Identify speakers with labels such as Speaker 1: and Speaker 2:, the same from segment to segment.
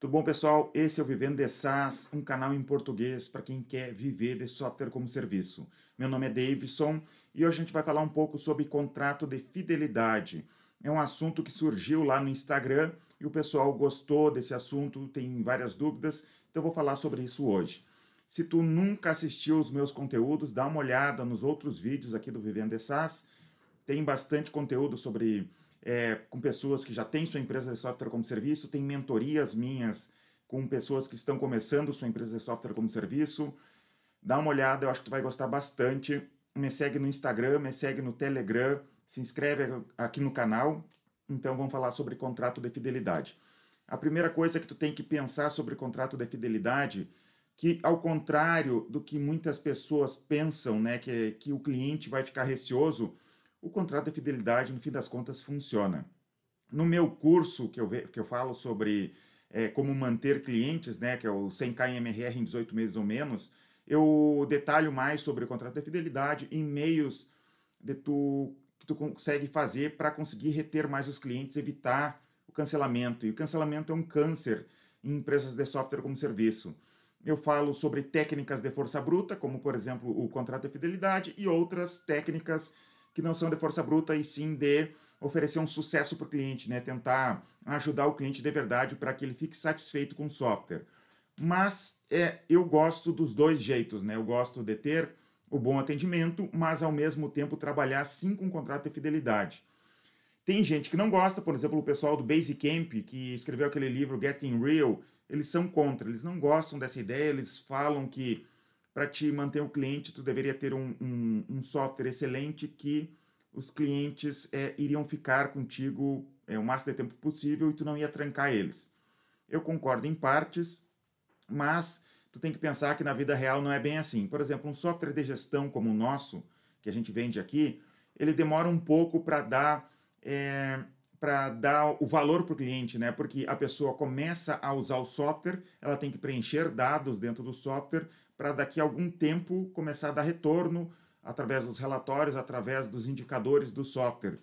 Speaker 1: Tudo bom, pessoal? Esse é o Vivendo de SaaS, um canal em português para quem quer viver de software como serviço. Meu nome é Davidson e hoje a gente vai falar um pouco sobre contrato de fidelidade. É um assunto que surgiu lá no Instagram e o pessoal gostou desse assunto, tem várias dúvidas, então eu vou falar sobre isso hoje. Se tu nunca assistiu os meus conteúdos, dá uma olhada nos outros vídeos aqui do Vivendo de SaaS. Tem bastante conteúdo sobre é, com pessoas que já têm sua empresa de software como serviço, tem mentorias minhas com pessoas que estão começando sua empresa de software como serviço. Dá uma olhada, eu acho que tu vai gostar bastante. Me segue no Instagram, me segue no Telegram, se inscreve aqui no canal. Então vamos falar sobre contrato de fidelidade. A primeira coisa que tu tem que pensar sobre contrato de fidelidade, que ao contrário do que muitas pessoas pensam, né, que, que o cliente vai ficar receoso, o contrato de fidelidade, no fim das contas, funciona. No meu curso, que eu, que eu falo sobre é, como manter clientes, né, que é o 100K MRR em 18 meses ou menos, eu detalho mais sobre o contrato de fidelidade em meios de tu, que tu consegue fazer para conseguir reter mais os clientes, evitar o cancelamento. E o cancelamento é um câncer em empresas de software como serviço. Eu falo sobre técnicas de força bruta, como por exemplo o contrato de fidelidade, e outras técnicas que não são de força bruta e sim de oferecer um sucesso para o cliente, né? tentar ajudar o cliente de verdade para que ele fique satisfeito com o software. Mas é, eu gosto dos dois jeitos, né? Eu gosto de ter o bom atendimento, mas ao mesmo tempo trabalhar sim com contrato de fidelidade. Tem gente que não gosta, por exemplo, o pessoal do Basecamp, que escreveu aquele livro Getting Real, eles são contra, eles não gostam dessa ideia, eles falam que para te manter o cliente, tu deveria ter um, um, um software excelente que os clientes é, iriam ficar contigo é, o máximo de tempo possível e tu não ia trancar eles. Eu concordo em partes, mas tu tem que pensar que na vida real não é bem assim. Por exemplo, um software de gestão como o nosso, que a gente vende aqui, ele demora um pouco para dar é, para dar o valor para o cliente, né? Porque a pessoa começa a usar o software, ela tem que preencher dados dentro do software para daqui a algum tempo começar a dar retorno através dos relatórios, através dos indicadores do software.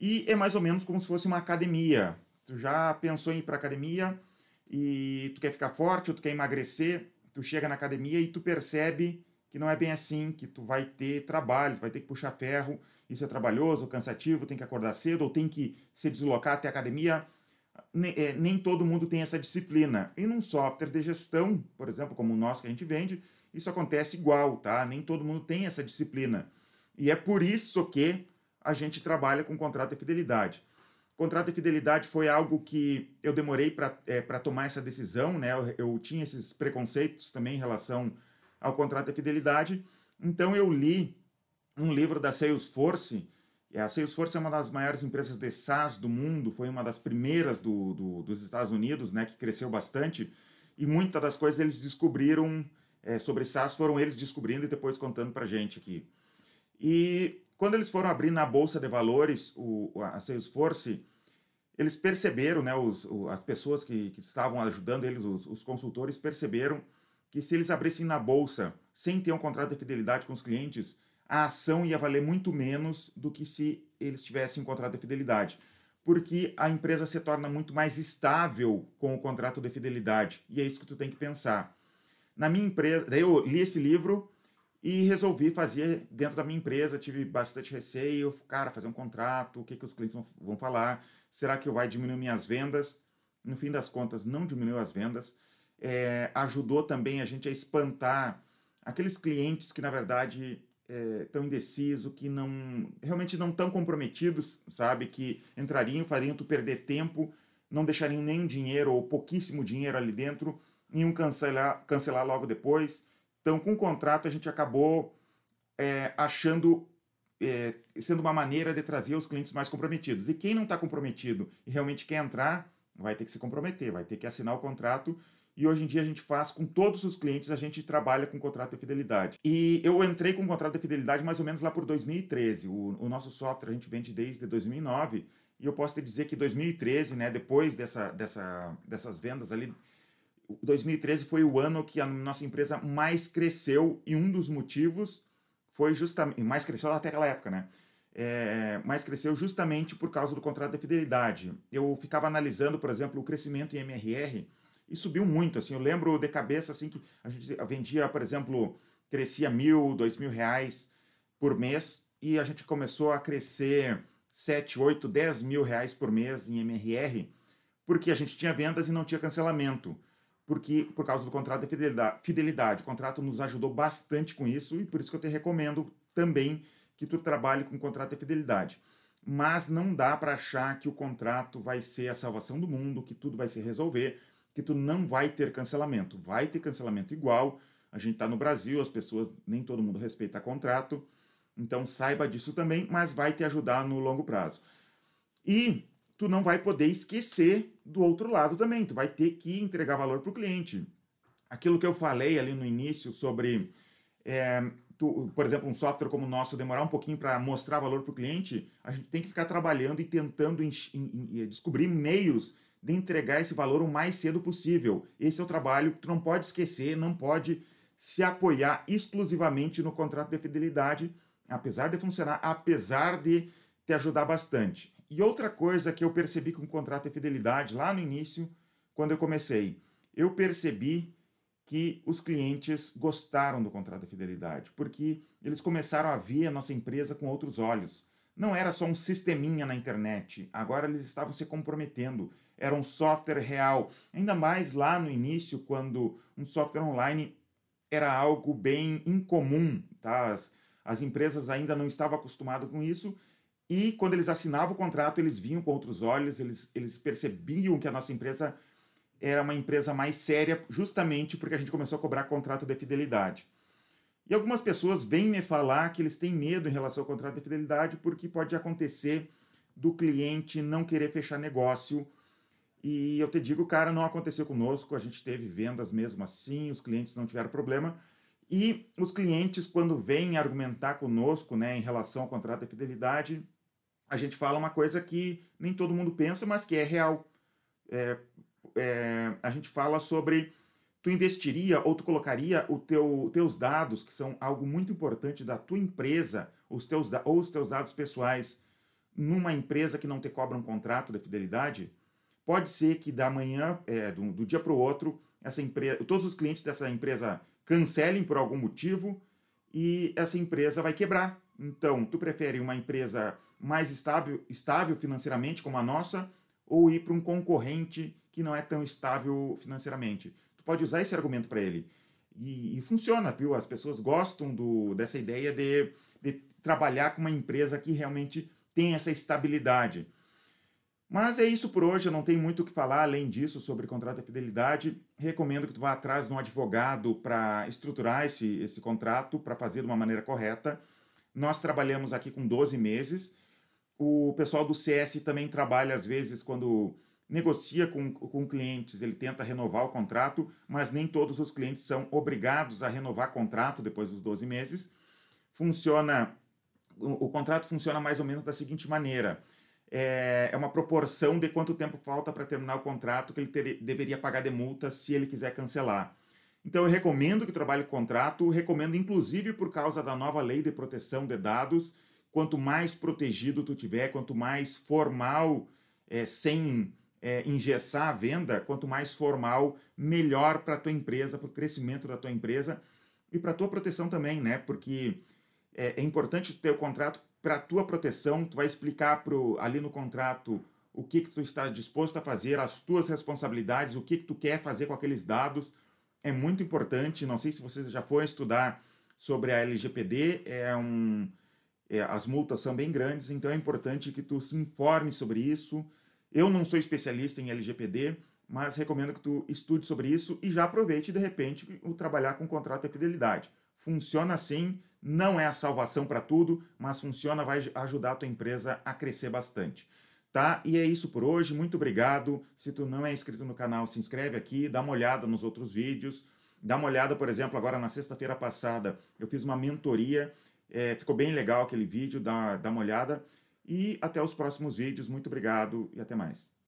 Speaker 1: E é mais ou menos como se fosse uma academia. Tu já pensou em ir para academia e tu quer ficar forte ou tu quer emagrecer, tu chega na academia e tu percebe que não é bem assim, que tu vai ter trabalho, tu vai ter que puxar ferro, isso é trabalhoso, cansativo, tem que acordar cedo ou tem que se deslocar até a academia nem todo mundo tem essa disciplina. E num software de gestão, por exemplo, como o nosso que a gente vende, isso acontece igual, tá? Nem todo mundo tem essa disciplina. E é por isso que a gente trabalha com contrato de fidelidade. Contrato de fidelidade foi algo que eu demorei para é, tomar essa decisão, né? Eu, eu tinha esses preconceitos também em relação ao contrato de fidelidade. Então eu li um livro da Salesforce a Salesforce é uma das maiores empresas de SaaS do mundo, foi uma das primeiras do, do, dos Estados Unidos, né, que cresceu bastante, e muitas das coisas eles descobriram é, sobre SaaS foram eles descobrindo e depois contando para gente aqui. E quando eles foram abrir na bolsa de valores o, a Salesforce, eles perceberam, né, os, as pessoas que, que estavam ajudando eles, os, os consultores, perceberam que se eles abrissem na bolsa sem ter um contrato de fidelidade com os clientes, a ação ia valer muito menos do que se eles tivessem um contrato de fidelidade. Porque a empresa se torna muito mais estável com o contrato de fidelidade. E é isso que tu tem que pensar. Na minha empresa, daí eu li esse livro e resolvi fazer dentro da minha empresa. Tive bastante receio, cara, fazer um contrato, o que, que os clientes vão, falar? Será que vai diminuir minhas vendas? No fim das contas, não diminuiu as vendas. É, ajudou também a gente a espantar aqueles clientes que, na verdade, é, tão indeciso, que não realmente não tão comprometidos, sabe? Que entrariam, fariam tu perder tempo, não deixariam nem dinheiro ou pouquíssimo dinheiro ali dentro, iam cancelar, cancelar logo depois. Então, com o contrato, a gente acabou é, achando é, sendo uma maneira de trazer os clientes mais comprometidos. E quem não está comprometido e realmente quer entrar, vai ter que se comprometer, vai ter que assinar o contrato e hoje em dia a gente faz com todos os clientes, a gente trabalha com contrato de fidelidade. E eu entrei com contrato de fidelidade mais ou menos lá por 2013. O, o nosso software a gente vende desde 2009 e eu posso te dizer que 2013, né, depois dessa, dessa, dessas vendas ali, 2013 foi o ano que a nossa empresa mais cresceu e um dos motivos foi justamente, mais cresceu até aquela época, né? É, mais cresceu justamente por causa do contrato de fidelidade. Eu ficava analisando, por exemplo, o crescimento em MRR e subiu muito, assim, eu lembro de cabeça, assim, que a gente vendia, por exemplo, crescia mil, dois mil reais por mês, e a gente começou a crescer 7, 8, 10 mil reais por mês em MRR, porque a gente tinha vendas e não tinha cancelamento, porque por causa do contrato de fidelidade. fidelidade. O contrato nos ajudou bastante com isso, e por isso que eu te recomendo também que tu trabalhe com contrato de fidelidade mas não dá para achar que o contrato vai ser a salvação do mundo, que tudo vai se resolver, que tu não vai ter cancelamento. Vai ter cancelamento igual. A gente está no Brasil, as pessoas, nem todo mundo respeita contrato, então saiba disso também, mas vai te ajudar no longo prazo. E tu não vai poder esquecer do outro lado também, tu vai ter que entregar valor para o cliente. Aquilo que eu falei ali no início sobre é, tu, por exemplo, um software como o nosso demorar um pouquinho para mostrar valor para o cliente, a gente tem que ficar trabalhando e tentando em, em, em, descobrir meios de entregar esse valor o mais cedo possível. Esse é o trabalho que tu não pode esquecer, não pode se apoiar exclusivamente no contrato de fidelidade, apesar de funcionar, apesar de te ajudar bastante. E outra coisa que eu percebi com o contrato de fidelidade lá no início, quando eu comecei, eu percebi que os clientes gostaram do contrato de fidelidade, porque eles começaram a ver a nossa empresa com outros olhos. Não era só um sisteminha na internet, agora eles estavam se comprometendo. Era um software real. Ainda mais lá no início, quando um software online era algo bem incomum, tá? As, as empresas ainda não estavam acostumadas com isso. E quando eles assinavam o contrato, eles vinham com outros olhos, eles, eles percebiam que a nossa empresa era uma empresa mais séria, justamente porque a gente começou a cobrar contrato de fidelidade. E algumas pessoas vêm me falar que eles têm medo em relação ao contrato de fidelidade porque pode acontecer do cliente não querer fechar negócio. E eu te digo, cara, não aconteceu conosco, a gente teve vendas mesmo assim, os clientes não tiveram problema. E os clientes, quando vêm argumentar conosco né, em relação ao contrato de fidelidade, a gente fala uma coisa que nem todo mundo pensa, mas que é real. É, é, a gente fala sobre tu investiria ou tu colocaria o teu, teus dados, que são algo muito importante da tua empresa, os teus, ou os teus dados pessoais, numa empresa que não te cobra um contrato de fidelidade? Pode ser que da manhã, é, do, do dia para o outro, essa empresa, todos os clientes dessa empresa cancelem por algum motivo e essa empresa vai quebrar. Então, tu prefere uma empresa mais estável, estável financeiramente como a nossa ou ir para um concorrente que não é tão estável financeiramente. Pode usar esse argumento para ele. E, e, funciona, viu? As pessoas gostam do, dessa ideia de, de trabalhar com uma empresa que realmente tem essa estabilidade. Mas é isso por hoje, eu não tenho muito o que falar além disso sobre contrato de fidelidade. Recomendo que tu vá atrás de um advogado para estruturar esse, esse contrato, para fazer de uma maneira correta. Nós trabalhamos aqui com 12 meses. O pessoal do CS também trabalha, às vezes, quando negocia com, com clientes, ele tenta renovar o contrato, mas nem todos os clientes são obrigados a renovar contrato depois dos 12 meses. Funciona, o, o contrato funciona mais ou menos da seguinte maneira: é, é uma proporção de quanto tempo falta para terminar o contrato que ele ter, deveria pagar de multa se ele quiser cancelar. Então eu recomendo que trabalhe o contrato, recomendo inclusive por causa da nova lei de proteção de dados, quanto mais protegido tu tiver, quanto mais formal, é, sem é, engessar a venda, quanto mais formal, melhor para a tua empresa, para o crescimento da tua empresa e para a tua proteção também, né? Porque é, é importante ter o contrato para a tua proteção, tu vai explicar pro, ali no contrato o que, que tu está disposto a fazer, as tuas responsabilidades, o que, que tu quer fazer com aqueles dados. É muito importante, não sei se você já foi estudar sobre a LGPD, é um, é, as multas são bem grandes, então é importante que tu se informe sobre isso, eu não sou especialista em LGPD, mas recomendo que tu estude sobre isso e já aproveite de repente o trabalhar com contrato de fidelidade. Funciona assim, não é a salvação para tudo, mas funciona, vai ajudar a tua empresa a crescer bastante. Tá? E é isso por hoje, muito obrigado. Se tu não é inscrito no canal, se inscreve aqui, dá uma olhada nos outros vídeos. Dá uma olhada, por exemplo, agora na sexta-feira passada eu fiz uma mentoria, é, ficou bem legal aquele vídeo, dá, dá uma olhada. E até os próximos vídeos. Muito obrigado e até mais.